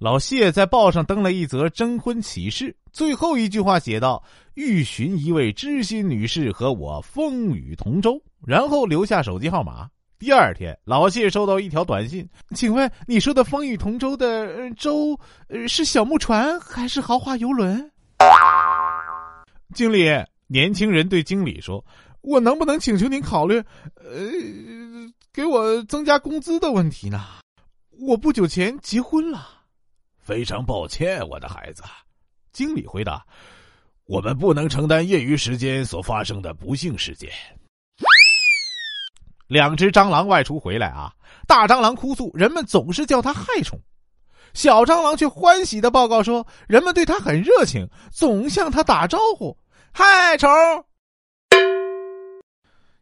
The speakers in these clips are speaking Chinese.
老谢在报上登了一则征婚启事，最后一句话写道：“欲寻一位知心女士和我风雨同舟。”然后留下手机号码。第二天，老谢收到一条短信：“请问你说的风雨同舟的舟，是小木船还是豪华游轮？”经理，年轻人对经理说：“我能不能请求您考虑，呃，给我增加工资的问题呢？我不久前结婚了。”非常抱歉，我的孩子。经理回答：“我们不能承担业余时间所发生的不幸事件。”两只蟑螂外出回来啊，大蟑螂哭诉：“人们总是叫它害虫。”小蟑螂却欢喜的报告说：“人们对它很热情，总向它打招呼。”害虫。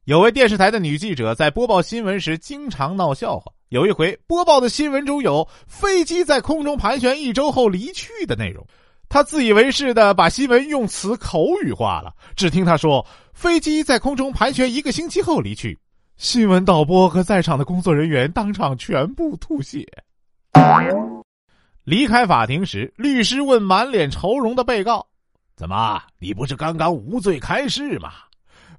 有位电视台的女记者在播报新闻时经常闹笑话。有一回播报的新闻中有飞机在空中盘旋一周后离去的内容，他自以为是的把新闻用词口语化了。只听他说：“飞机在空中盘旋一个星期后离去。”新闻导播和在场的工作人员当场全部吐血。离开法庭时，律师问满脸愁容的被告：“怎么，你不是刚刚无罪开释吗？”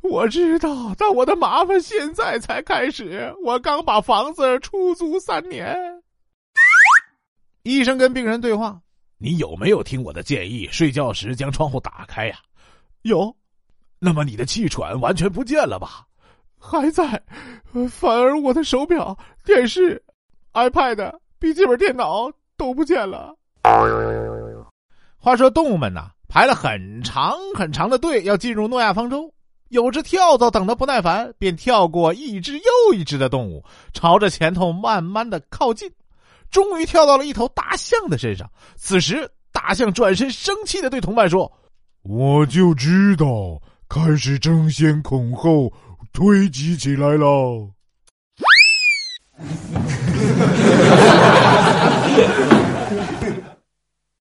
我知道，但我的麻烦现在才开始。我刚把房子出租三年。医生跟病人对话：“你有没有听我的建议？睡觉时将窗户打开呀？”“有。”“那么你的气喘完全不见了吧？”“还在，反而我的手表、电视、iPad、笔记本电脑都不见了。”话说，动物们呐，排了很长很长的队要进入诺亚方舟。有只跳蚤等得不耐烦，便跳过一只又一只的动物，朝着前头慢慢的靠近，终于跳到了一头大象的身上。此时，大象转身生气的对同伴说：“我就知道，开始争先恐后，推挤起来了。”